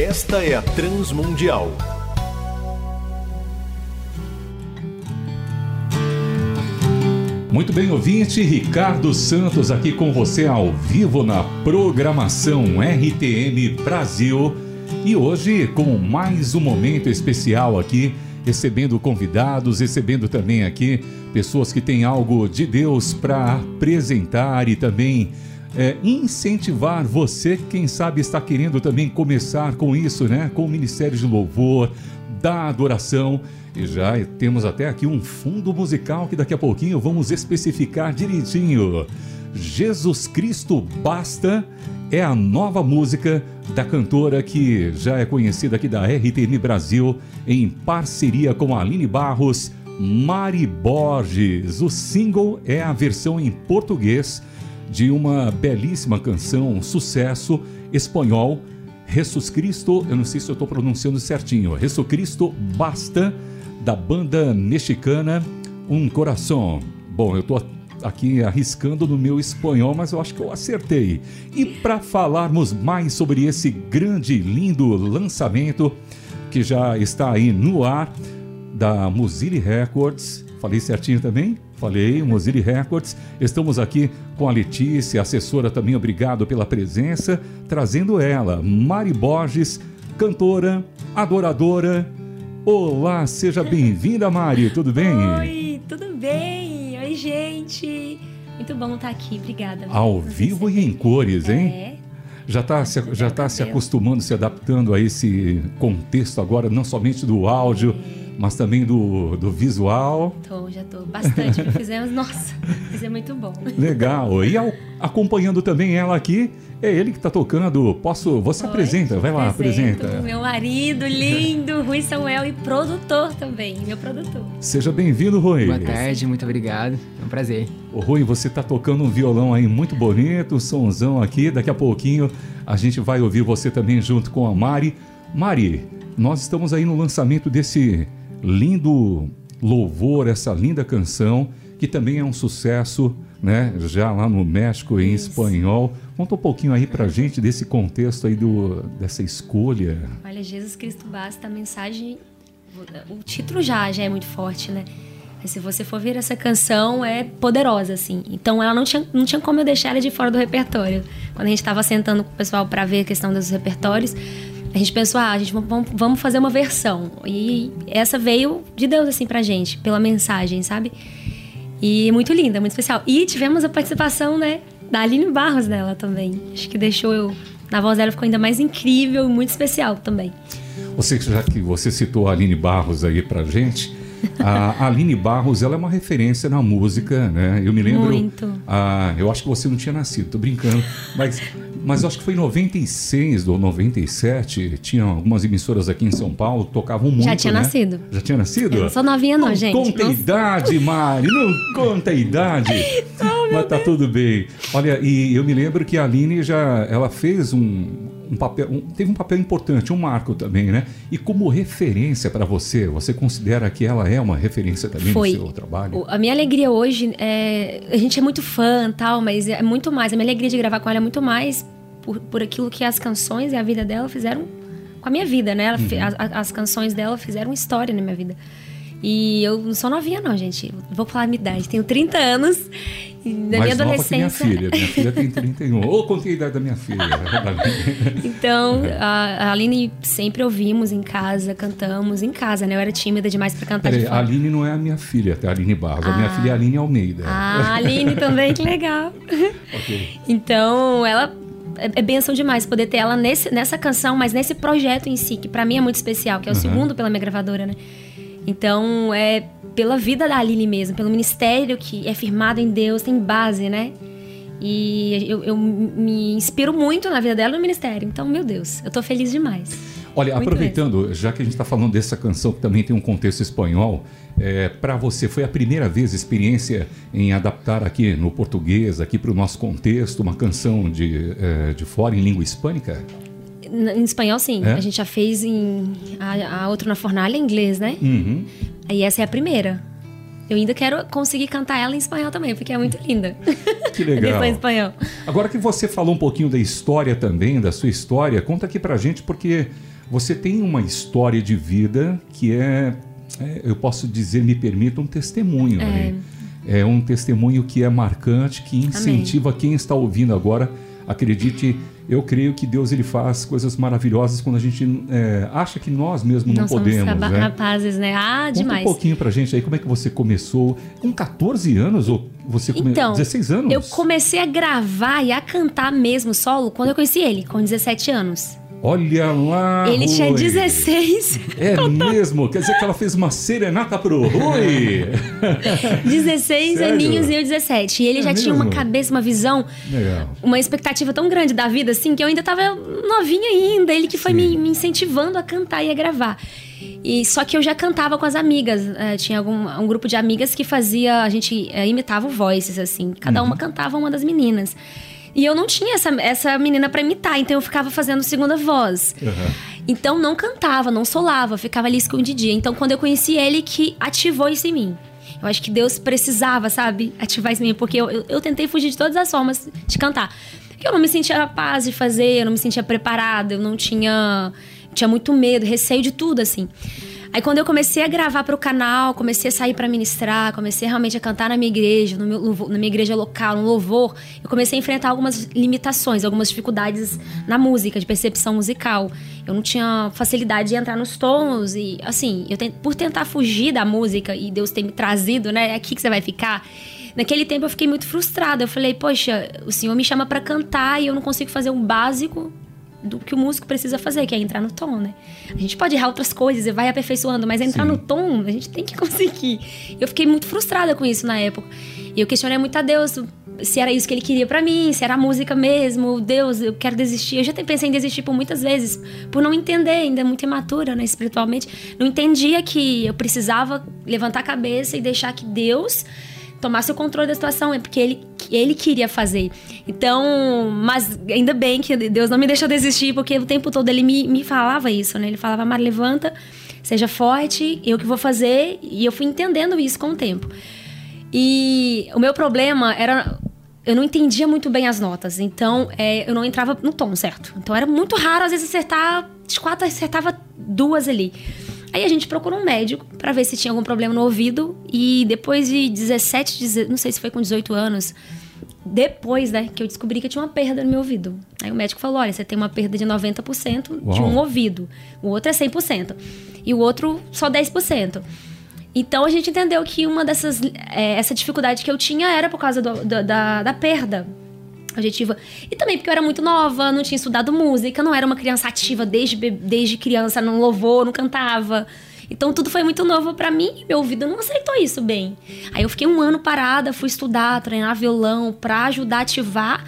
Esta é a Transmundial. Muito bem, ouvinte, Ricardo Santos aqui com você ao vivo na programação RTM Brasil. E hoje com mais um momento especial aqui, recebendo convidados, recebendo também aqui pessoas que têm algo de Deus para apresentar e também é, incentivar você, quem sabe está querendo também começar com isso, né? Com o Ministério de Louvor, da adoração. E já temos até aqui um fundo musical que daqui a pouquinho vamos especificar direitinho. Jesus Cristo Basta é a nova música da cantora que já é conhecida aqui da RTM Brasil, em parceria com a Aline Barros, Mari Borges. O single é a versão em português de uma belíssima canção, um sucesso espanhol, Jesus Cristo, eu não sei se eu estou pronunciando certinho, Jesus Cristo Basta, da banda mexicana Um Coração. Bom, eu estou aqui arriscando no meu espanhol, mas eu acho que eu acertei. E para falarmos mais sobre esse grande, lindo lançamento que já está aí no ar da Mozilla Records, falei certinho também? Falei, Mozilla Records. Estamos aqui com a Letícia, assessora também, obrigado pela presença, trazendo ela, Mari Borges, cantora, adoradora. Olá, seja bem-vinda, Mari, tudo bem? Oi, tudo bem? Oi, gente. Muito bom estar aqui, obrigada. Ao vivo e em cores, hein? É. Já está se, já tá se acostumando, se adaptando a esse contexto agora, não somente do áudio, mas também do, do visual. Tô, já tô. Bastante que fizemos. Nossa, isso é muito bom. Legal. E ao, acompanhando também ela aqui, é ele que está tocando. Posso. Você Oi, apresenta, vai lá, apresenta. Meu marido lindo, Rui Samuel, e produtor também, meu produtor. Seja bem-vindo, Rui. Boa tarde, muito obrigado. É um prazer. Ô, Rui, você está tocando um violão aí muito bonito, um sonzão aqui. Daqui a pouquinho a gente vai ouvir você também junto com a Mari. Mari, nós estamos aí no lançamento desse lindo louvor, essa linda canção, que também é um sucesso, né? Já lá no México em Isso. espanhol. Conta um pouquinho aí pra gente desse contexto aí do, dessa escolha. Olha, Jesus Cristo basta, a mensagem. O título já, já é muito forte, né? Se você for ver essa canção, é poderosa, assim. Então ela não tinha, não tinha como eu deixar ela de fora do repertório. Quando a gente estava sentando com o pessoal para ver a questão dos repertórios, a gente pensou, ah, a gente vamos, fazer uma versão. E essa veio de Deus, assim, pra gente, pela mensagem, sabe? E muito linda, muito especial. E tivemos a participação, né, da Aline Barros dela também. Acho que deixou eu. Na voz dela ficou ainda mais incrível e muito especial também. Você, já que você citou a Aline Barros aí pra gente, a Aline Barros, ela é uma referência na música, né? Eu me lembro. Muito. Ah, eu acho que você não tinha nascido, tô brincando. Mas, mas acho que foi em 96 ou 97, tinha algumas emissoras aqui em São Paulo tocavam muito. Já tinha né? nascido. Já tinha nascido? Eu não sou novinha, não, gente. Conta a Não- idade, Mari, não conta a idade. Mas tá tudo bem. Olha, e eu me lembro que a Aline já ela fez um, um papel, um- teve um papel importante, um marco também, né? E como referência para você, você considera que ela é uma referência também Foi. no seu trabalho? A minha alegria hoje é. A gente é muito fã tal, mas é muito mais. A minha alegria de gravar com ela é muito mais por, por aquilo que as canções e a vida dela fizeram com a minha vida, né? Ela Uhum. a- a- as canções dela fizeram história na minha vida. E eu não sou novinha, não, gente. Vou falar a minha idade. Tenho 30 anos. E na Mais minha nova que minha adolescência. filha. Minha filha tem 31. Ô, contei a idade da minha filha. Então, a, a Aline sempre ouvimos em casa, cantamos em casa, né? Eu era tímida demais pra cantar Peraí, de a. Aline não é a minha filha, a Aline Barros. A minha Ah. filha é a Aline Almeida. Ah, a Aline também, que legal. Ok. Então, ela é, é benção demais poder ter ela nesse, nessa canção, mas nesse projeto em si, que pra mim é muito especial, que é o Uhum. segundo pela minha gravadora, né? Então, é pela vida da Aline mesmo, pelo ministério que é firmado em Deus, tem base, né? E eu, eu me inspiro muito na vida dela no ministério. Então, meu Deus, eu tô feliz demais. Olha, Muito aproveitando, já que a gente está falando dessa canção que também tem um contexto espanhol, é, para você foi a primeira vez experiência em adaptar aqui no português, aqui para o nosso contexto, uma canção de, é, de fora em língua hispânica? Em espanhol, sim. É? A gente já fez em. A, a outra na fornalha em inglês, né? Uhum. E essa é a primeira. Eu ainda quero conseguir cantar ela em espanhol também, porque é muito linda. Que legal. em espanhol. Agora que você falou um pouquinho da história também, da sua história, conta aqui pra gente, porque você tem uma história de vida que é, é eu posso dizer, me permita, um testemunho. É. Né? É um testemunho que é marcante, que incentiva Amém. quem está ouvindo agora. Acredite, eu creio que Deus ele faz coisas maravilhosas quando a gente é, acha que nós mesmos não, não podemos. Somos né? rapazes, né? Ah, Conta demais. um pouquinho pra gente aí como é que você começou. Com 14 anos ou você começou? Então, 16 anos? Eu comecei a gravar e a cantar mesmo solo quando eu conheci ele, com 17 anos. Olha lá! Ele Rui. tinha 16. É mesmo? Quer dizer que ela fez uma serenata pro Rui? 16 Sério? aninhos e eu 17. E ele É já tinha uma mesmo? cabeça, uma visão, Legal. uma expectativa tão grande da vida, assim, que eu ainda tava novinha ainda. Ele que foi me, me incentivando a cantar e a gravar. E só que eu já cantava com as amigas. eh, tinha algum, um grupo de amigas que fazia. A gente eh, imitava o voices, assim. Cada Uhum. uma cantava uma das meninas. E eu não tinha essa, essa menina pra imitar, então eu ficava fazendo segunda voz. Aham. Então não cantava, não solava, ficava ali escondidinha. Então quando eu conheci ele, que ativou isso em mim. Eu acho que Deus precisava, sabe, ativar isso em mim, porque eu, eu, eu tentei fugir de todas as formas de cantar. Porque eu não me sentia capaz de fazer, eu não me sentia preparada, eu não tinha. Tinha muito medo, receio de tudo, assim. Aí quando eu comecei a gravar para o canal, comecei a sair para ministrar, comecei realmente a cantar na minha igreja, no meu, na minha igreja local, no louvor, eu comecei a enfrentar algumas limitações, algumas dificuldades na música, de percepção musical. Eu não tinha facilidade de entrar nos tons e assim, eu por tentar fugir da música e Deus ter me trazido, né, é aqui que você vai ficar. Naquele tempo eu fiquei muito frustrada. Eu falei, poxa, o Senhor me chama para cantar e eu não consigo fazer um básico do que o músico precisa fazer, que é entrar no tom, né? A gente pode errar outras coisas e vai aperfeiçoando, mas entrar Sim. no tom, a gente tem que conseguir. Eu fiquei muito frustrada com isso na época. E eu questionei muito a Deus se era isso que ele queria pra mim, se era a música mesmo. Deus, eu quero desistir. Eu já pensei em desistir por muitas vezes, por não entender, ainda muito imatura, né, espiritualmente. Não entendia que eu precisava levantar a cabeça e deixar que Deus tomasse o controle da situação, é porque ele, ele queria fazer. Então, mas ainda bem que Deus não me deixou desistir, porque o tempo todo ele me, me falava isso, né? Ele falava, Mar, levanta, seja forte, eu que vou fazer, e eu fui entendendo isso com o tempo. E o meu problema era. Eu não entendia muito bem as notas, então é, eu não entrava no tom certo. Então era muito raro, às vezes, acertar. De quatro, acertava duas ali. Aí a gente procurou um médico pra ver se tinha algum problema no ouvido. E depois de 17, 18, não sei se foi com 18 anos, depois, né, que eu descobri que eu tinha uma perda no meu ouvido. Aí o médico falou: olha, você tem uma perda de 90% de Uau. um ouvido. O outro é 100%. E o outro só 10%. Então a gente entendeu que uma dessas. é, essa dificuldade que eu tinha era por causa do- da- da, da perda auditiva. E também porque eu era muito nova, não tinha estudado música, não era uma criança ativa desde, desde criança, não louvou, não cantava. Então tudo foi muito novo pra mim e meu ouvido não aceitou isso bem. Aí eu fiquei um ano parada, fui estudar, treinar violão pra ajudar a ativar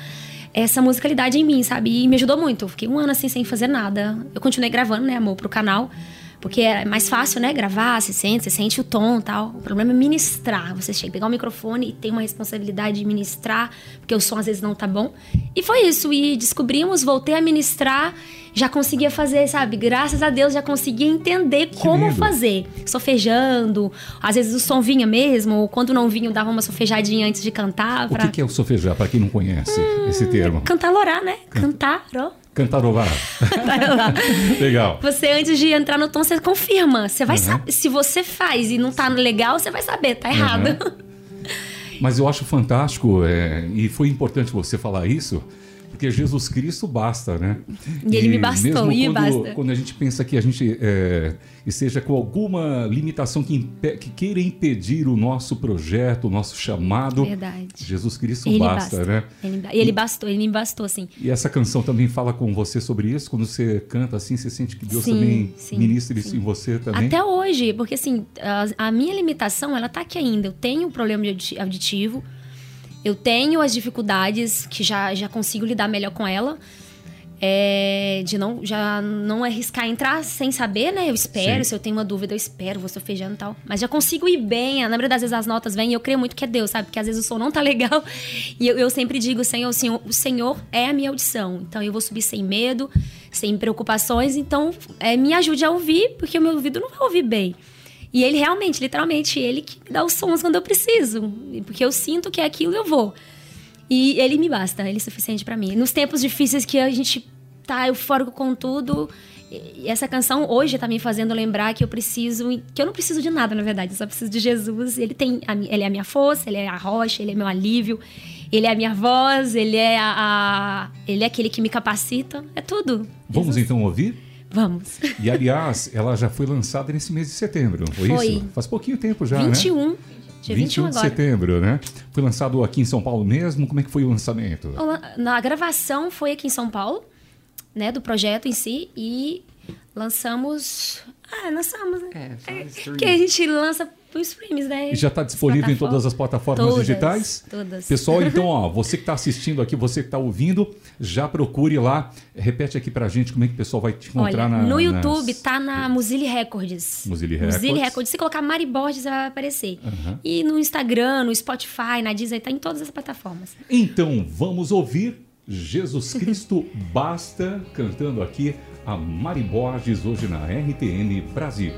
essa musicalidade em mim, sabe? E me ajudou muito. Eu fiquei um ano assim sem fazer nada. Eu continuei gravando, né, amor, pro canal. Porque é mais fácil, né? Gravar, você sente, você sente o tom e tal. O problema é ministrar. Você chega, pegar o microfone e tem uma responsabilidade de ministrar, porque o som às vezes não tá bom. E foi isso. E descobrimos, voltei a ministrar, já conseguia fazer, sabe? Graças a Deus já conseguia entender como lindo. fazer. Sofejando. Às vezes o som vinha mesmo, ou quando não vinha, eu dava uma sofejadinha antes de cantar. O Pra... que, que é o sofejar, para quem não conhece esse termo? Cantarolar, né? Cantar, ó. Cantarolar. Legal. Você, antes de entrar no tom, você confirma. Você vai Uhum. saber. Se você faz e não tá legal, você vai saber, tá errado. Mas eu acho fantástico, é, e foi importante você falar isso, porque Jesus Cristo basta, né? E ele me bastou, mesmo e quando, basta. quando a gente pensa que a gente é, esteja com alguma limitação que, que queira impedir o nosso projeto, o nosso chamado, Verdade. Jesus Cristo Ele basta, basta. né? Ele, e ele bastou, ele me bastou, assim. E essa canção também fala com você sobre isso? Quando você canta assim, você sente que Deus Sim, também sim, ministra isso sim. em você também? Até hoje, porque assim, a, a minha limitação, ela tá aqui ainda. Eu tenho um problema auditivo, eu tenho as dificuldades que já, já consigo lidar melhor com ela. É, de não já não arriscar entrar sem saber, né? Eu espero, Sim. se eu tenho uma dúvida, eu espero, vou sofejando e tal. Mas já consigo ir bem. Na maioria das vezes as notas vêm e eu creio muito que é Deus, sabe? Porque às vezes o som não tá legal. E eu, eu sempre digo, Senhor, o Senhor, o Senhor é a minha audição. Então eu vou subir sem medo, sem preocupações. Então é, me ajude a ouvir, porque o meu ouvido não vai ouvir bem. E ele realmente, literalmente, ele que me dá os sons quando eu preciso. Porque eu sinto que é aquilo eu vou. E ele me basta, ele é suficiente para mim. Nos tempos difíceis que a gente tá eufórico com tudo, e essa canção hoje tá me fazendo lembrar que eu preciso, que eu não preciso de nada, na verdade, eu só preciso de Jesus. Ele tem, ele é a minha força, ele é a rocha, ele é meu alívio, ele é a minha voz, ele é a, a ele é aquele que me capacita, é tudo. Vamos Jesus. então ouvir? Vamos. E aliás, ela já foi lançada nesse mês de setembro, foi, Foi. isso? Faz pouquinho tempo já, 21. né? Dia 21 de setembro, né? Foi lançado aqui em São Paulo mesmo. Como é que foi o lançamento? Na gravação foi aqui em São Paulo, né, do projeto em si e lançamos, ah, lançamos, né? É, streaming. que a gente lança streams, né? E já está disponível em todas as plataformas Todas, digitais? todas. Pessoal, então, ó, você que está assistindo aqui, você que está ouvindo, já procure lá. Repete aqui pra gente como é que o pessoal vai te encontrar Olha, na, no nas- YouTube tá na Mozilla Records. Mozilla Records. Records. Se colocar Mari Borges vai aparecer. Aham. E no Instagram, no Spotify, na Disney, tá em todas as plataformas. Então, vamos ouvir Jesus Cristo Basta, cantando aqui a Mari Borges, hoje na RTN Brasil.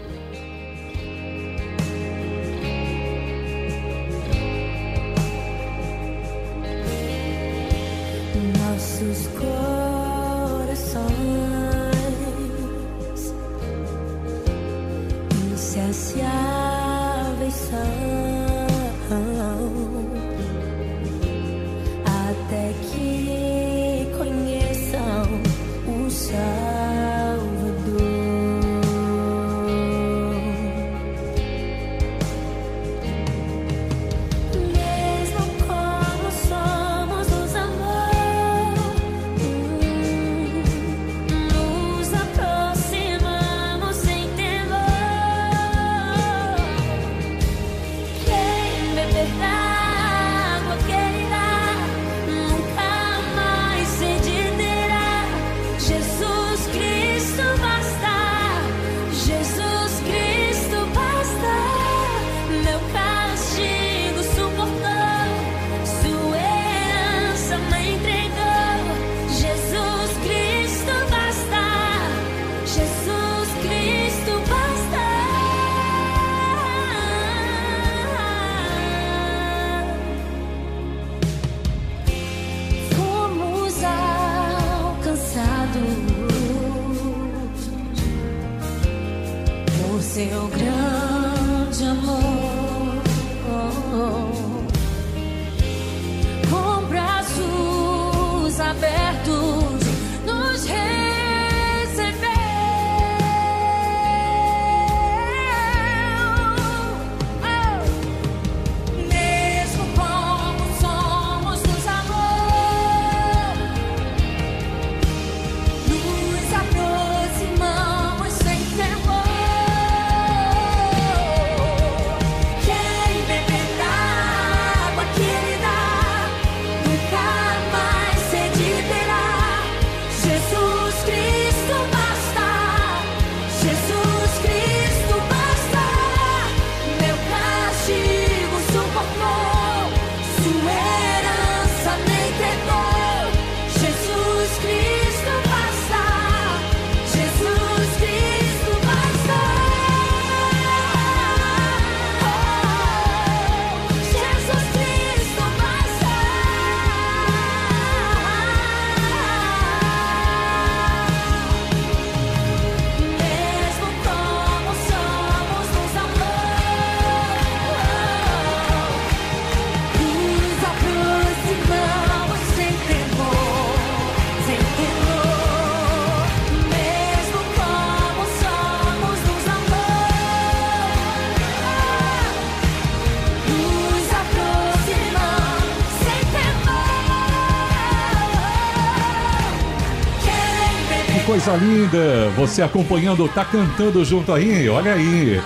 Coisa linda! Você acompanhando, tá cantando junto aí, olha aí.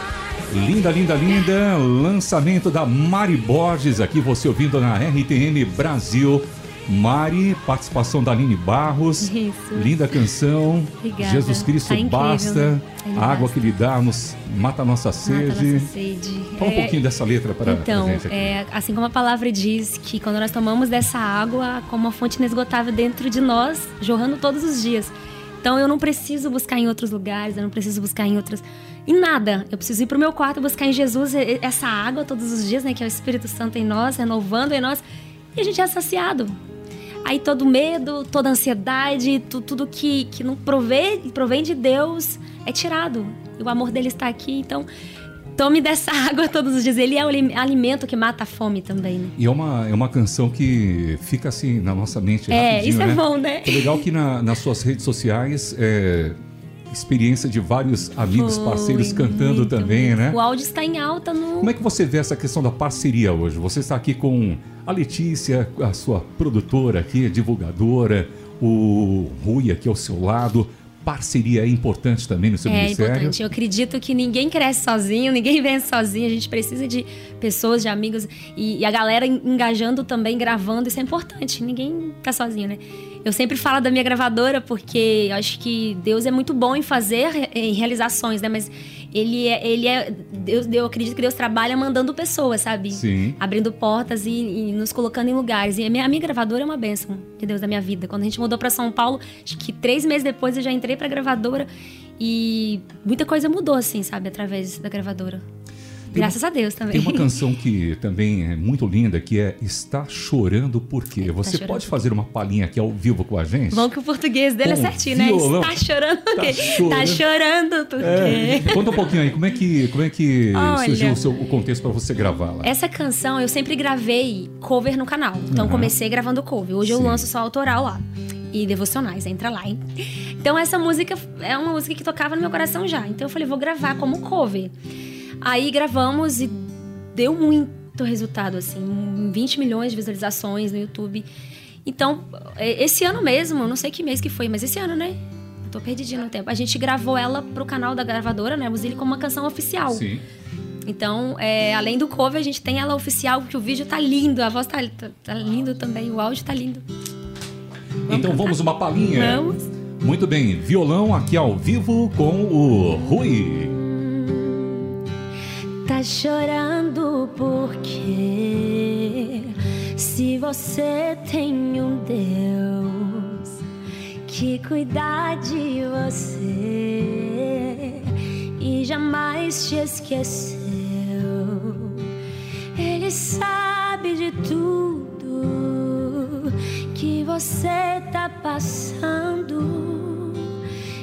Linda, linda, linda. Lançamento da Mari Borges aqui, você ouvindo na RTN Brasil. Mari, participação da Aline Barros. Isso. Linda canção. Obrigada. Jesus Cristo Tá basta. né? A água basta. que lhe dá nos mata a nossa Mata sede. nossa sede. Fala um É, pouquinho dessa letra para Então, gente aqui. é, assim como a palavra diz que quando nós tomamos dessa água, como uma fonte inesgotável dentro de nós, jorrando todos os dias. Então eu não preciso buscar em outros lugares, eu não preciso buscar em outras. Em nada. Eu preciso ir pro meu quarto buscar em Jesus essa água todos os dias, né? Que é o Espírito Santo em nós, renovando em nós. E a gente é saciado. Aí todo medo, toda ansiedade, tu- tudo que, que não provém, provém de Deus é tirado. E o amor dele está aqui, então tome dessa água todos os dias. Ele é o ali- alimento que mata a fome também, né? E é uma, é uma canção que fica assim na nossa mente É, isso é né? bom, né? É legal que na- nas suas redes sociais é, experiência de vários amigos, Foi parceiros cantando muito, também, muito. né? O áudio está em alta no. Como é que você vê essa questão da parceria hoje? Você está aqui com a Letícia, a sua produtora aqui, divulgadora, o Rui aqui ao seu lado. Parceria é importante também no seu É ministério? importante. Eu acredito que ninguém cresce sozinho, ninguém vence sozinho. A gente precisa de pessoas, de amigos e, e a galera en- engajando também, gravando. Isso é importante. Ninguém tá sozinho, né? Eu sempre falo da minha gravadora porque eu acho que Deus é muito bom em fazer, em realizações, né? Mas ele é, ele é Deus, eu acredito que Deus trabalha mandando pessoas, sabe? Sim. abrindo portas e, e nos colocando em lugares. E a minha, a minha gravadora é uma bênção de Deus da minha vida. Quando a gente mudou para São Paulo, acho que três meses depois eu já entrei pra gravadora e muita coisa mudou, assim, sabe, através da gravadora. Graças a Deus também. Tem uma canção que também é muito linda, que é Está Chorando Por Quê? Você Chorando pode fazer uma palhinha aqui ao vivo com a gente? Bom que o português dele Com é certinho, né? violão. Está chorando por quê? chorando. Tá chorando por É, quê? conta um pouquinho aí, como é que, como é que Olha. surgiu o, seu, o contexto para você gravar lá? Essa canção eu sempre gravei cover no canal. Então Aham. comecei gravando cover. Hoje eu Sim. lanço só autoral lá. E devocionais, entra lá, hein? Então essa música é uma música que tocava no meu coração já. Então eu falei, vou gravar como cover. Aí gravamos e deu muito resultado, assim. 20 milhões de visualizações no YouTube. Então, é, esse ano mesmo, eu não sei que mês que foi, mas esse ano, né? Eu tô perdidinha no tempo. A gente gravou ela pro canal da gravadora, né? Musili, como uma canção oficial. Sim. Então, é, além do cover, a gente tem ela oficial, porque o vídeo tá lindo, a voz tá, tá, tá lindo também, o áudio tá lindo. então vamos uma palhinha. Vamos. Muito bem, violão aqui ao vivo com o Rui. Chorando porque se você tem um Deus que cuida de você e jamais te esqueceu, Ele sabe de tudo que você tá passando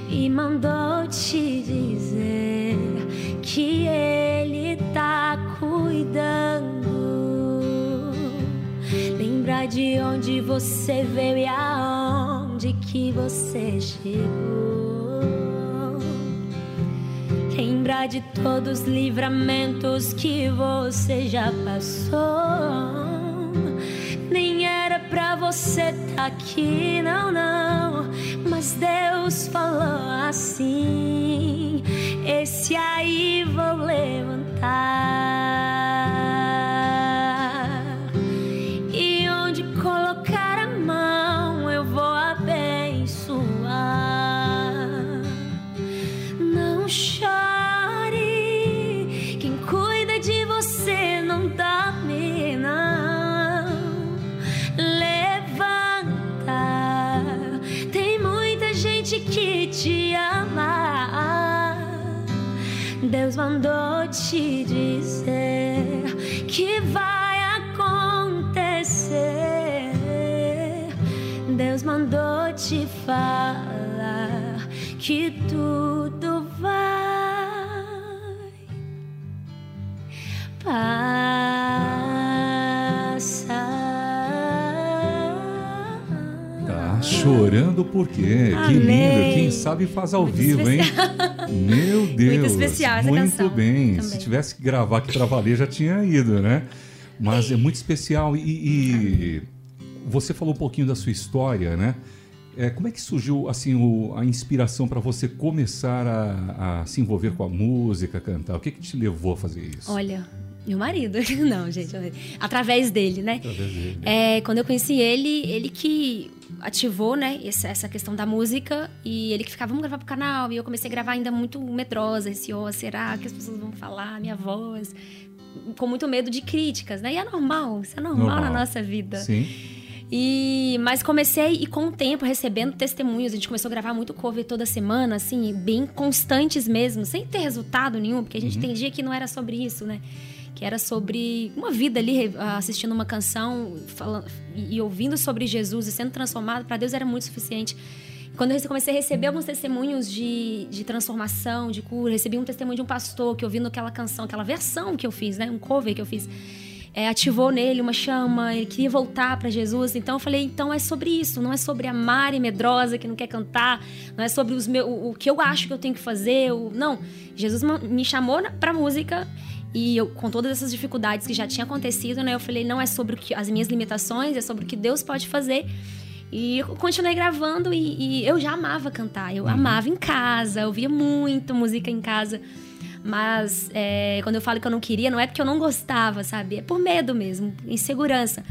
e mandou te dizer que ele cuidando. Lembra de onde você veio e aonde que você chegou. Lembra de todos os livramentos que você já passou. Nem era pra você tá aqui, não, não. Mas Deus falou assim: Esse aí vou levantar. Deus mandou te dizer que vai acontecer. Deus mandou te falar que tudo vai. Chorando por quê? Que lindo. Quem sabe faz ao Muito vivo, hein? Meu Deus. especial essa Muito canção bem. também. Se tivesse que gravar aqui pra valer, já tinha ido, né? Mas é muito especial. E, e você falou um pouquinho da sua história, né? É, como é que surgiu assim o- a inspiração para você começar a, a se envolver com a música, cantar? O que, que te levou a fazer isso? Olha, meu marido. Não, gente. Através dele, né? Através dele. É, quando eu conheci ele, ele que ativou, né, essa, questão da música e ele que ficava, vamos gravar pro canal. E eu comecei a gravar ainda muito medrosa, receosa, será que as pessoas vão falar minha voz? Com muito medo de críticas, né? E é normal, isso é normal, Normal. na nossa vida. Sim. E, mas comecei, e com o tempo, recebendo testemunhos, a gente começou a gravar muito cover toda semana, assim, bem constantes mesmo, sem ter resultado nenhum, porque a gente entendia que não era sobre isso, né? Que era sobre uma vida ali, re- assistindo uma canção falando, e ouvindo sobre Jesus e sendo transformado, para Deus era muito suficiente. Quando eu comecei a receber alguns testemunhos de, de transformação, de cura, recebi um testemunho de um pastor que ouvindo aquela canção, aquela versão que eu fiz, né? Um cover que eu fiz é, ativou nele uma chama, ele queria voltar para Jesus. Então eu falei, então é sobre isso, não é sobre a Mari medrosa que não quer cantar, não é sobre os meu, o, o que eu acho que eu tenho que fazer. O, não, Jesus me chamou pra música e eu, com todas essas dificuldades que já tinha acontecido, né? Eu falei, não é sobre o que, as minhas limitações, é sobre o que Deus pode fazer. E eu continuei gravando e, e eu já amava cantar. Eu amava em casa, eu ouvia muito música em casa. Mas é, quando eu falo que eu não queria, não é porque eu não gostava, sabe? É por medo mesmo, insegurança.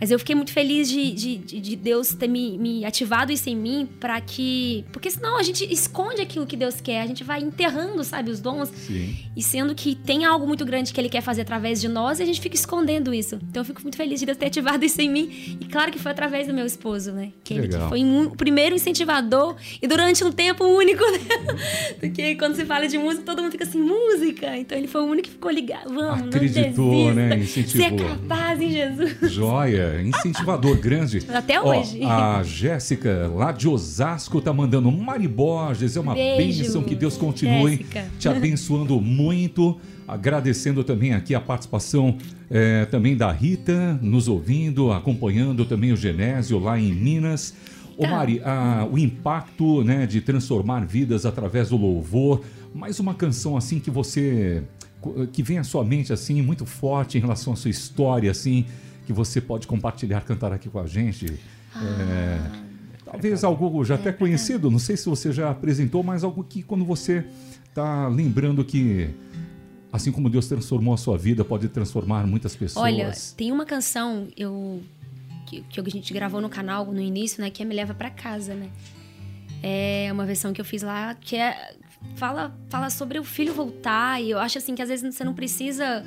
Mas eu fiquei muito feliz de, de, de- de Deus ter me, me ativado isso em mim para que. Porque senão a gente esconde aquilo que Deus quer, a gente vai enterrando, sabe, os dons. Sim. E sendo que tem algo muito grande que Ele quer fazer através de nós e a gente fica escondendo isso. Então eu fico muito feliz de Deus ter ativado isso em mim. E claro que foi através do meu esposo, né? Que ele foi um- o primeiro incentivador e durante um tempo único, né? Porque quando se fala de música, todo mundo fica assim, música. Então ele foi o único que ficou ligado. Vamos, Acreditou, não desista. né? Você é Incentivou. capaz em Jesus. Joia, incentivador grande. Até Ó, hoje. a Jéssica, lá de Osasco, tá mandando Mari Borges. É uma Beijo, bênção que Deus continue Jéssica. te abençoando muito. Agradecendo também aqui a participação eh, também da Rita, nos ouvindo, acompanhando também o Genésio lá em Minas. Ô Tá. Mari, a- o impacto né, de transformar vidas através do louvor, mais uma canção assim que você que vem à sua mente assim muito forte em relação à sua história assim que você pode compartilhar, cantar aqui com a gente. É, talvez algo já até conhecido, não sei se você já apresentou, mas algo que quando você está lembrando que assim como Deus transformou a sua vida, pode transformar muitas pessoas. Olha, tem uma canção eu que, que a gente gravou no canal no início, né? Que é Me Leva Pra Casa, né? É uma versão que eu fiz lá que é fala fala sobre o filho voltar e eu acho assim que às vezes você não precisa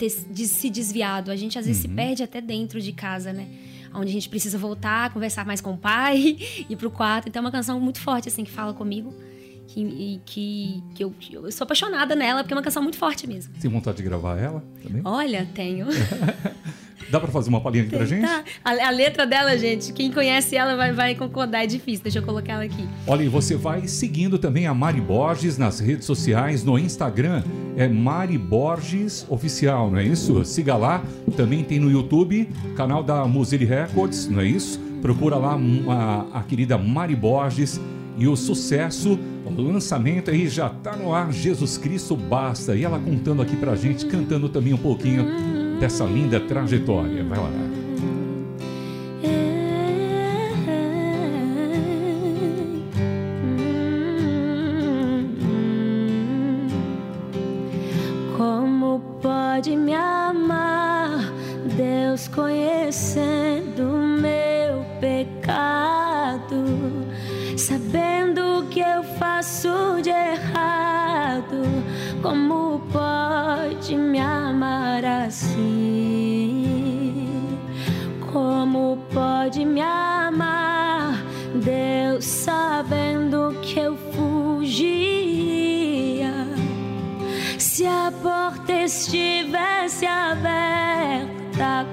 ter de se desviado, a gente às vezes se perde até dentro de casa, né? Onde a gente precisa voltar, conversar mais com o pai, ir pro quarto. Então é uma canção muito forte assim que fala comigo. Que, e que, que eu, eu sou apaixonada nela, porque é uma canção muito forte mesmo. Tem vontade de gravar ela também? Olha, tenho. Dá pra fazer uma palhinha aqui pra gente? Tá. A, a letra dela, gente, quem conhece ela vai, vai concordar, é difícil. Deixa eu colocar ela aqui. Olha, e você vai seguindo também a Mari Borges nas redes sociais, no Instagram, é Mari Borges Oficial, não é isso? Siga lá, também tem no YouTube, canal da Muzili Records, não é isso? Procura lá hum, a, a querida Mari Borges e o sucesso, o lançamento aí já tá no ar, Jesus Cristo basta. E ela contando aqui pra gente, cantando também um pouquinho dessa linda trajetória. Vai lá.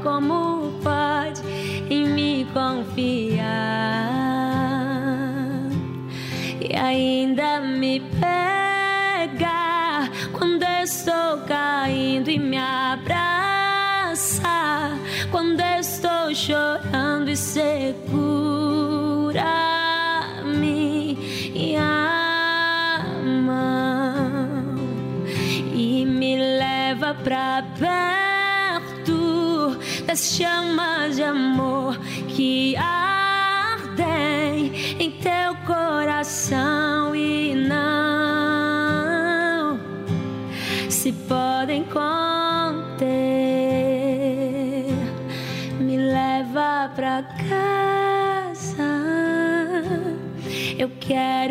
Como pode em me confiar? E ainda me pega quando estou caindo e me abraça quando estou chorando e segura-me chamas de amor que ardem em teu coração e não se podem conter. Me leva pra casa. Eu quero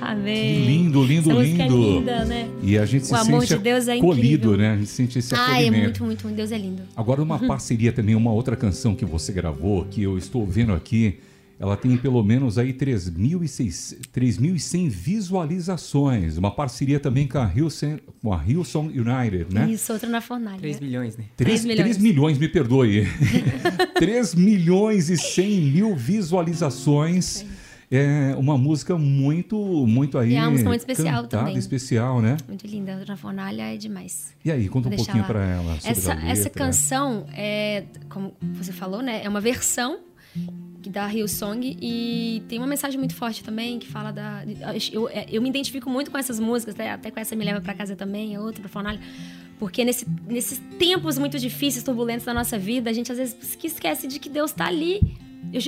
Amém. Que lindo, lindo, Essa é lindo. linda, né? E a gente se O amor sente de Deus é né? A gente sente esse Ah, é muito, muito, muito. Deus é lindo. Agora, uma parceria também, uma outra canção que você gravou, que eu estou vendo aqui, ela tem pelo menos aí 3.600 3.100 visualizações. Uma parceria também com a Hillsong, com a Hillsong United, né? Isso, outra na fornalha. 3 milhões, né? 3, Três milhões. milhões, me perdoe. 3 milhões e 100 mil visualizações. É uma música muito, muito aí. E é uma música muito especial cantada, também. especial, né? Muito linda. Outra na fornalha é demais. E aí, conta um Vou deixar pouquinho lá. pra ela sobre Essa, a letra. essa canção é, como você falou, né? É uma versão da Hillsong e tem uma mensagem muito forte também que fala da. Eu, é, eu me identifico muito com essas músicas, até, até com essa Me Leva Pra Casa também, a outra, pra Fornalha. Porque nesse, nesses tempos muito difíceis, turbulentos da nossa vida, a gente às vezes que esquece de que Deus tá ali.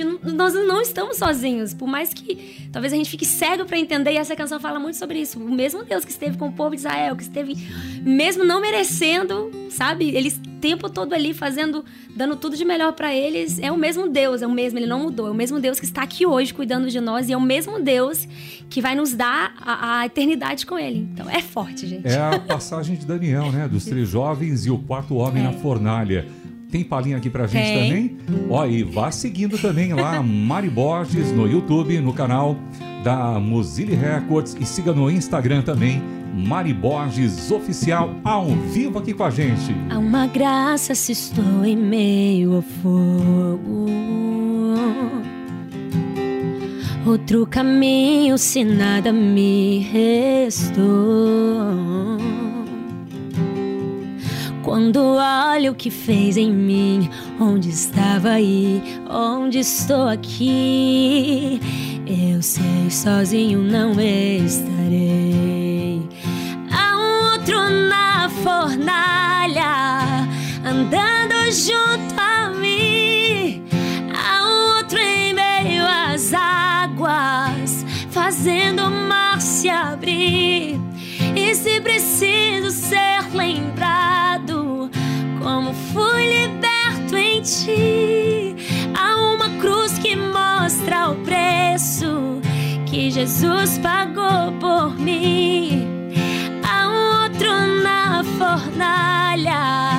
Não- nós não estamos sozinhos, por mais que talvez a gente fique cego para entender, e essa canção fala muito sobre isso. O mesmo Deus que esteve com o povo de Israel, que esteve mesmo não merecendo, sabe? Eles o tempo todo ali fazendo, dando tudo de melhor para eles, é o mesmo Deus, é o mesmo, ele não mudou, é o mesmo Deus que está aqui hoje cuidando de nós e é o mesmo Deus que vai nos dar a, a eternidade com ele. Então é forte, gente. É a passagem de Daniel, né? Dos três jovens e o quarto homem na fornalha. Tem palhinha aqui pra gente Tem. também? Ó, e vá seguindo também lá, Mari Borges, no YouTube, no canal da Mozilla Records. E siga no Instagram também, Mari Borges Oficial, ao vivo aqui com a gente. Há uma graça se estou em meio ao fogo. Outro caminho se nada me restou. Quando olho o que fez em mim, onde estava aí, onde estou aqui, eu sei sozinho não estarei. Há um outro na fornalha, andando junto a mim. Há um outro em meio às águas, fazendo o mar se abrir. E se preciso ser lembrado, como fui liberto em ti, há uma cruz que mostra o preço que Jesus pagou por mim. Há um outro na fornalha.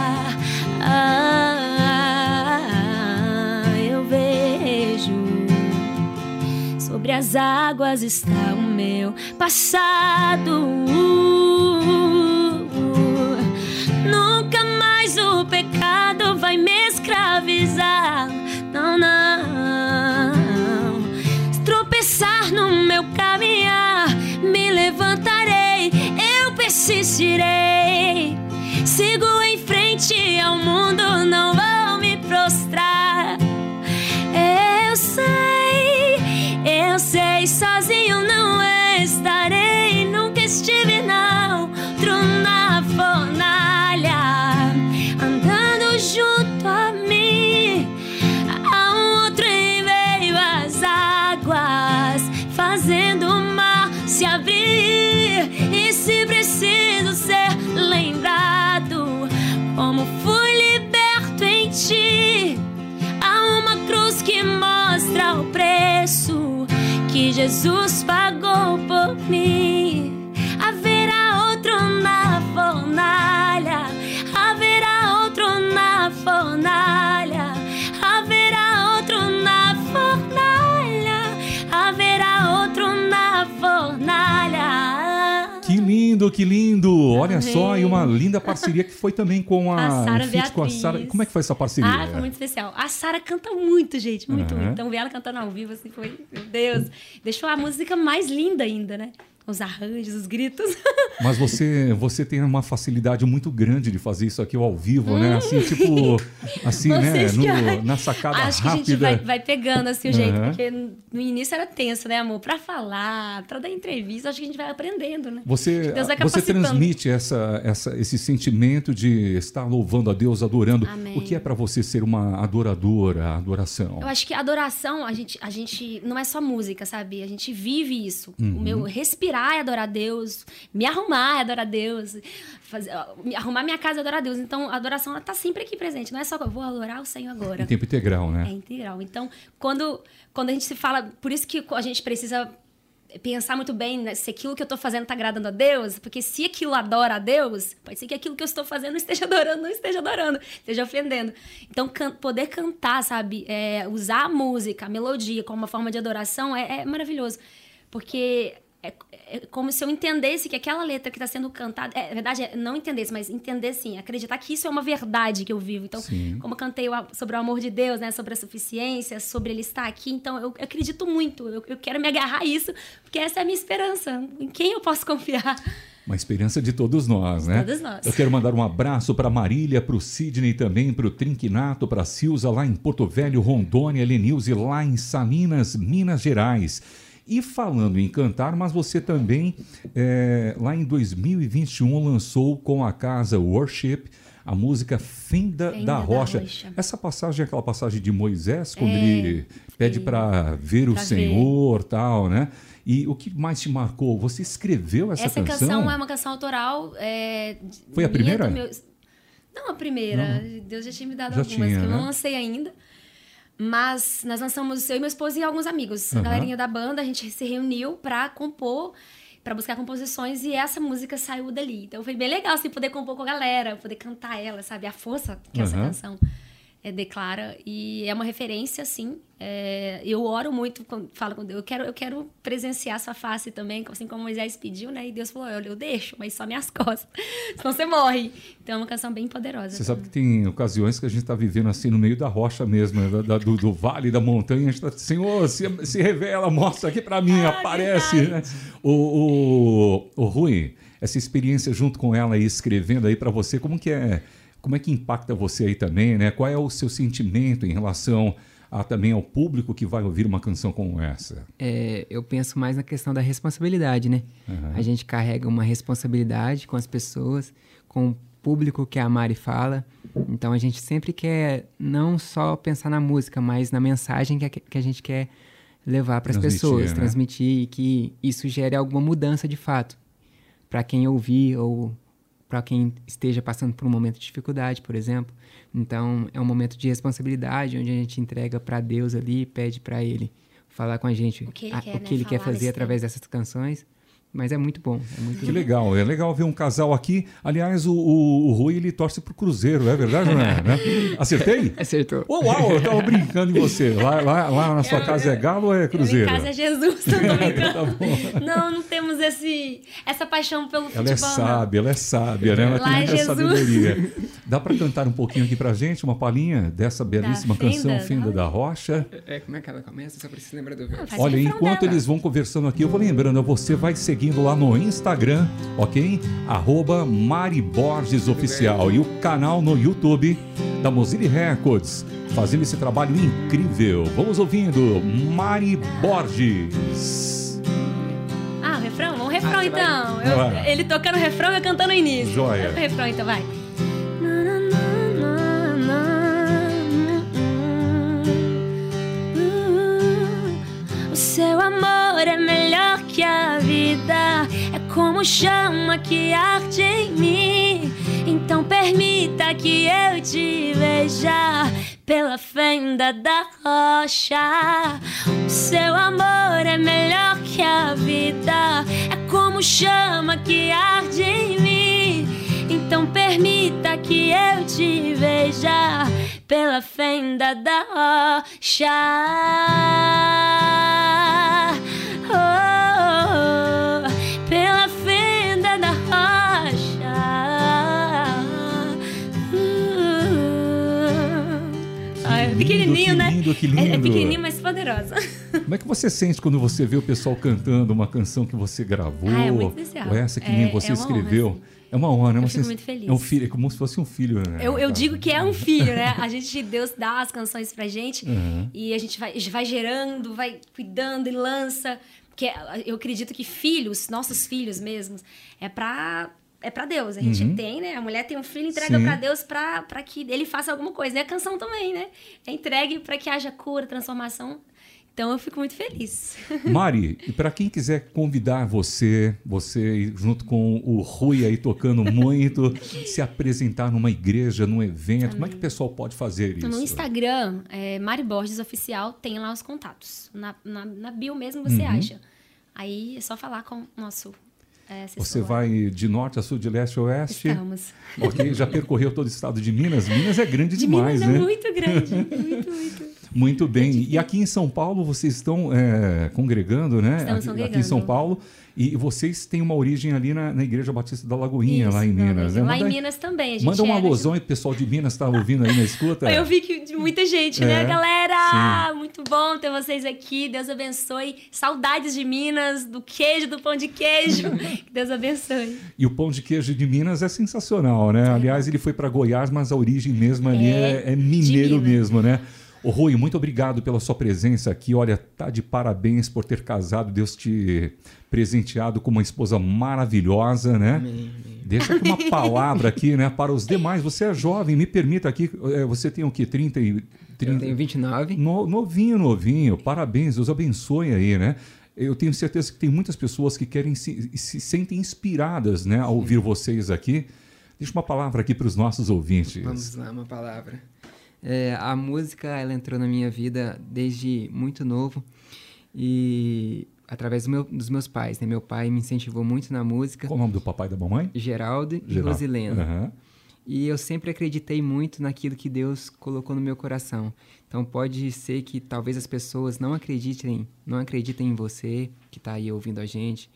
Sobre as águas está o meu passado. Lindo, que lindo! Olha Amém. só, e uma linda parceria que foi também com a, A Sara com a. Como é que foi essa parceria? Ah, foi muito especial. A Sara canta muito, gente, muito, Aham. muito. Então ver ela cantando ao vivo, assim, foi, meu Deus. Deixou a música mais linda ainda, né? Os arranjos, os gritos. Mas você, você tem uma facilidade muito grande de fazer isso aqui ao vivo, né? Assim, tipo, assim, né? Hum. Vocês que- No- na sacada Acho que a rápida. gente vai, vai pegando assim o jeito, Aham. porque no início era tenso, né, amor? Pra falar, pra dar entrevista, acho que a gente vai aprendendo, né? Você, Deus vai você capacitando. Transmite essa, essa, esse sentimento de estar louvando a Deus, adorando. Amém. O que é para você ser uma adoradora, adoração? Eu acho que adoração, a gente, a gente não é só música, sabe? A gente vive isso. Uhum. O meu respirar é adorar a Deus, me arrumar é adorar a Deus, fazer, arrumar minha casa é adorar a Deus. Então, a adoração ela tá sempre aqui presente. Não é só que eu vou adorar o Senhor agora. Em tempo integral, É né? integral. Então, quando, quando a gente se fala. Por isso que a gente precisa pensar muito bem né, se aquilo que eu estou fazendo está agradando a Deus, porque se aquilo adora a Deus, pode ser que aquilo que eu estou fazendo não esteja adorando, não esteja adorando, esteja ofendendo. Então, can- poder cantar, sabe? É, usar a música, a melodia como uma forma de adoração é, é maravilhoso. Porque é, como se eu entendesse que aquela letra que está sendo cantada. É, na verdade, é não entendesse, mas entender sim, acreditar que isso é uma verdade que eu vivo. Então, Sim. como eu cantei o sobre o amor de Deus, né? Sobre a suficiência, sobre ele estar aqui. Então, eu, eu acredito muito. Eu, eu quero me agarrar a isso, porque essa é a minha esperança. Em quem eu posso confiar? Uma experiência de todos nós, né? Todos nós. Eu quero mandar um abraço para Marília, para o Sidney também, para o Trinquinato, para a Silza lá em Porto Velho, Rondônia, Lenilze lá em Salinas, Minas Gerais. E falando em cantar, mas você também, é, lá em 2021, lançou com a casa Worship a música Fenda, Fenda da, da Rocha. Rocha. Essa passagem é aquela passagem de Moisés, quando É, ele pede para ver o pra ver. Senhor tal, né? E o que mais te marcou? Você escreveu essa, Essa, canção? é uma canção autoral. é, Foi a primeira? meu- Não, a primeira. Deus já tinha me dado Já algumas, tinha, que eu não né? lancei ainda. Mas nós lançamos, eu e meu esposo e alguns amigos. A Aham. galerinha da banda, a gente se reuniu pra compor, pra buscar composições, e essa música saiu dali. Então foi bem legal, assim, poder compor com a galera, poder cantar ela, sabe? A força que essa Aham. canção é, declara. E é uma referência, assim. É, eu oro muito quando falo com Deus. Eu quero, eu quero presenciar sua face também, assim como Moisés pediu, né? E Deus falou: eu, eu deixo, mas só minhas costas. Senão você morre. Então é uma canção bem poderosa. Você sabe que tem ocasiões que a gente está vivendo assim no meio da rocha mesmo, né? da- da- do, do vale, da montanha. A gente está, Senhor, se, se revela, mostra aqui para mim, Ah, aparece. Né? O, o, o Rui, essa experiência junto com ela aí, escrevendo aí para você, como que é? Como é que impacta você aí também, né? Qual é o seu sentimento em relação a, também ao público que vai ouvir uma canção como essa? É, eu penso mais na questão da responsabilidade, né? Aham. A gente carrega uma responsabilidade com as pessoas, com o público que a Mari fala. Então a gente sempre quer não só pensar na música, mas na mensagem que a, que a gente quer levar para as pessoas, né? transmitir e que isso gere alguma mudança de fato para quem ouvir ou para quem esteja passando por um momento de dificuldade, por exemplo. Então, é um momento de responsabilidade onde a gente entrega para Deus ali, pede para ele falar com a gente O que ele a- quer, o né, que ele quer fazer através dessas canções. Mas é muito bom, é muito Que legal, é legal ver um casal aqui. Aliás, o, o, o Rui ele torce pro Cruzeiro, é verdade, não é? Né? Acertei? Acertou. Oh, uau, eu tava brincando em você. Lá, lá, lá na sua Eu- casa é galo ou é Cruzeiro? Em casa é Jesus, não tô brincando. Tá bom. Não, não temos esse, essa paixão pelo futebol. Ela é não. sábia, ela é sábia, né? Ela Lá tem é muita sabedoria. Dá para cantar um pouquinho aqui pra gente, uma palhinha dessa belíssima Fenda canção da Fenda da Rocha? É, como é que ela começa? Só preciso lembrar do verso. Olha, enquanto dela. eles vão conversando aqui, eu vou lembrando, você vai seguindo lá no Instagram, ok? Arroba Mari Borges Oficial e o canal no YouTube da Mozilla Records, fazendo esse trabalho incrível. Vamos ouvindo Mari Borges. Ah, o refrão? Vamos refrão Ah, você vai- então. Eu- ele tocando o refrão e eu cantando o início. Joia. Pro refrão então, vai. Como chama que arde em mim. Então permita que eu te veja pela fenda da rocha. O seu amor é melhor que a vida, é como chama que arde em mim. Então permita que eu te veja pela fenda da rocha. Oh, É lindo, pequenininho, que né? lindo, que É, é lindo. pequenininho, mas poderosa. Como é que você sente quando você vê o pessoal cantando uma canção que você gravou? Ah, é muito especial. Ou essa que É- nem você é uma honra, escreveu? assim. É uma honra, né? Eu Uma fico muito feliz. É um filho, é como se fosse um filho, né? Eu, eu digo que é um filho, né? A gente, Deus dá as canções pra gente Uhum. e a gente vai, vai gerando, vai cuidando e lança. Porque eu acredito que filhos, nossos filhos mesmos, é pra. É pra Deus, a gente Uhum. tem, né? A mulher tem um filho, entrega pra Deus pra, pra que ele faça alguma coisa. E a canção também, né? É entregue pra que haja cura, transformação. Então eu fico muito feliz. Mari, e para quem quiser convidar você, você junto com o Rui aí tocando muito, se apresentar numa igreja, num evento, como é que o pessoal pode fazer isso? No Instagram, é, Mari Borges Oficial, tem lá os contatos. Na, na, na bio mesmo você Uhum. acha. Aí é só falar com o nosso é. Você vai de norte a sul, de leste a oeste? Estamos. Ok, já percorreu todo o estado de Minas. Minas é grande De demais, Minas né? é muito grande. Muito, muito. Muito bem. E aqui em São Paulo vocês estão é, congregando, né? Estamos aqui, congregando. aqui em São Paulo. E vocês têm uma origem ali na, na Igreja Batista da Lagoinha, lá em Isso, Minas. né? Lá em Manda- Minas também. A gente Manda um alusão aí pessoal de Minas está ouvindo aí na escuta. Eu vi que muita gente, É, né, galera? Muito bom ter vocês aqui. Deus abençoe. Saudades de Minas, do queijo, do pão de queijo. Que Deus abençoe. E o pão de queijo de Minas é sensacional, né? Aliás, ele foi para Goiás, mas a origem mesmo ali é, É, é mineiro mesmo, né? Ô Rui, muito obrigado pela sua presença aqui. Olha, tá de parabéns por ter casado, Deus te presenteado com uma esposa maravilhosa, né? Amém, amém. Deixa aqui uma palavra aqui, né, para os demais. Você é jovem, me permita aqui, eh, você tem o quê? 30 e... Eu 30... tenho 29. No- novinho, novinho. Parabéns, Deus abençoe aí, né? Eu tenho certeza que tem muitas pessoas que querem se, se sentem inspiradas, né, a ouvir vocês aqui. Deixa uma palavra aqui para os nossos ouvintes. Vamos lá, uma palavra. É, a música, ela entrou na minha vida desde muito novo e através do meu- dos meus pais, né? Meu pai me incentivou muito na música, Qual o nome do papai e da mamãe? Geraldo e Geraldo. Rosilena. Aham. E eu sempre acreditei muito naquilo que Deus colocou no meu coração. Então pode ser que talvez as pessoas não acreditem, não acreditem em você que está aí ouvindo a gente,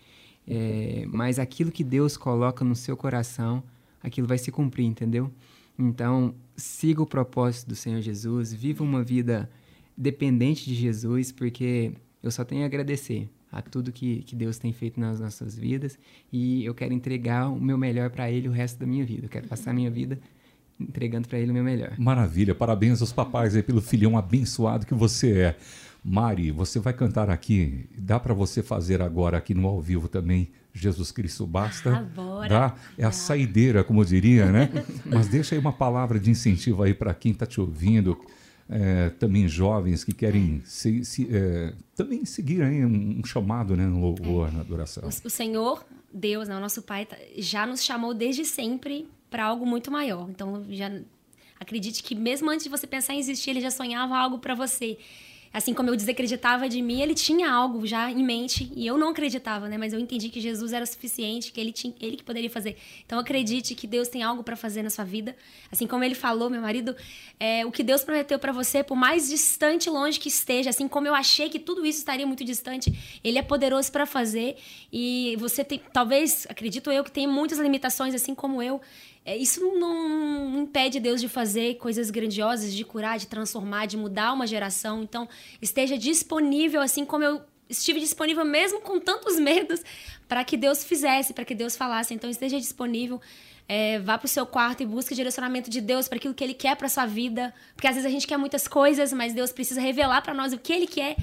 é, mas aquilo que Deus coloca no seu coração, aquilo vai se cumprir, entendeu? Então siga o propósito do Senhor Jesus, viva uma vida dependente de Jesus, porque eu só tenho a agradecer a tudo que, que Deus tem feito nas nossas vidas e eu quero entregar o meu melhor para Ele o resto da minha vida. Eu quero passar a minha vida entregando para Ele o meu melhor. Maravilha, parabéns aos papais aí pelo filhão abençoado que você é. Mari, você vai cantar aqui, dá para você fazer agora aqui no ao vivo também, Jesus Cristo basta? Ah, bora. Dá? É a saideira, como diria, né? Mas deixa aí uma palavra de incentivo aí para quem está te ouvindo, é, também jovens que querem se- se, é, também seguir aí um, um chamado né, no louvor, na adoração. O, o Senhor, Deus, né, o nosso Pai, tá- já nos chamou desde sempre para algo muito maior. Então, já acredite que mesmo antes de você pensar em existir, ele já sonhava algo para você. Assim como eu desacreditava de mim, ele tinha algo já em mente e eu não acreditava, né? Mas eu entendi que Jesus era suficiente, que ele tinha, ele que poderia fazer. Então acredite que Deus tem algo para fazer na sua vida. Assim como ele falou, meu marido, é, o que Deus prometeu para você, por mais distante, longe que esteja, assim como eu achei que tudo isso estaria muito distante, ele é poderoso para fazer e você tem, talvez, acredito eu, que tem muitas limitações, assim como eu. É, isso não impede Deus de fazer coisas grandiosas, de curar, de transformar, de mudar uma geração. Então, esteja disponível, assim como eu estive disponível, mesmo com tantos medos, para que Deus fizesse, para que Deus falasse. Então, esteja disponível. É, vá para o seu quarto e busque direcionamento de Deus para aquilo que Ele quer para sua vida. Porque às vezes a gente quer muitas coisas, mas Deus precisa revelar para nós o que Ele quer.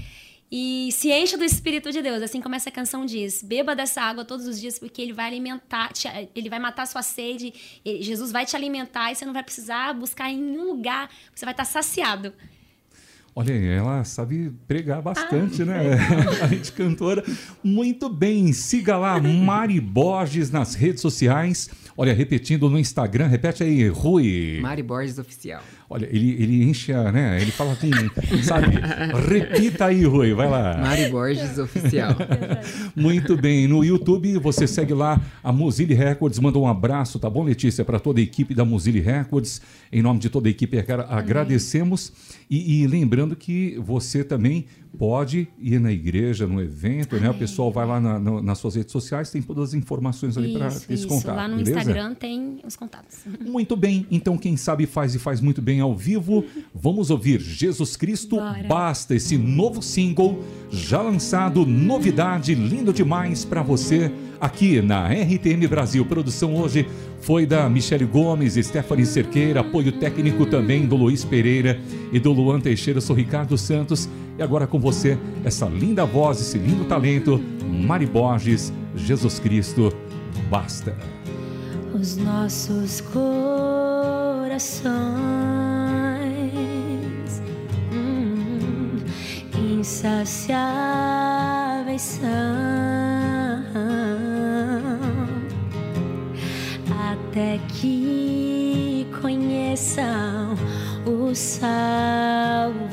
E se encha do Espírito de Deus, assim como essa canção diz. Beba dessa água todos os dias, porque ele vai alimentar, te- ele vai matar a sua sede. Jesus vai te alimentar e você não vai precisar buscar em nenhum lugar. Você vai estar saciado. Olha aí, ela sabe pregar bastante, né? A gente cantora. Muito bem, siga lá Mari Borges nas redes sociais. Olha, repetindo no Instagram, repete aí, Rui. Mari Borges Oficial. Olha, ele, ele enche, a, né? Ele fala com, sabe? Repita aí, Rui, vai lá. Mari Borges Oficial. Muito bem, no YouTube você segue lá a Mozilla Records, manda um abraço, tá bom, Letícia, para toda a equipe da Mozilla Records. Em nome de toda a equipe, agra- agradecemos. E, e lembrando que você também pode ir na igreja, no evento, né? O pessoal vai lá na- no- nas suas redes sociais, tem todas as informações ali para esse contato. Lá no beleza? Instagram tem os contatos. Muito bem, então quem sabe faz e faz muito bem ao vivo. Vamos ouvir Jesus Cristo Bora. Basta, esse novo single já lançado, novidade, lindo demais para você aqui na RTM Brasil. Produção hoje foi da Michele Gomes, Stephanie Cerqueira, apoio técnico também do Luiz Pereira e do Luan Teixeira. Sou Ricardo Santos e agora com você, essa linda voz, esse lindo talento, Mari Borges, Jesus Cristo, basta. Os nossos corações hum, insaciáveis são até que conheçam o Salvador.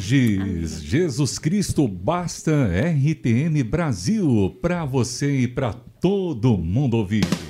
Borges, Amém. Jesus Cristo Basta, RTN Brasil, para você e para todo mundo ouvir.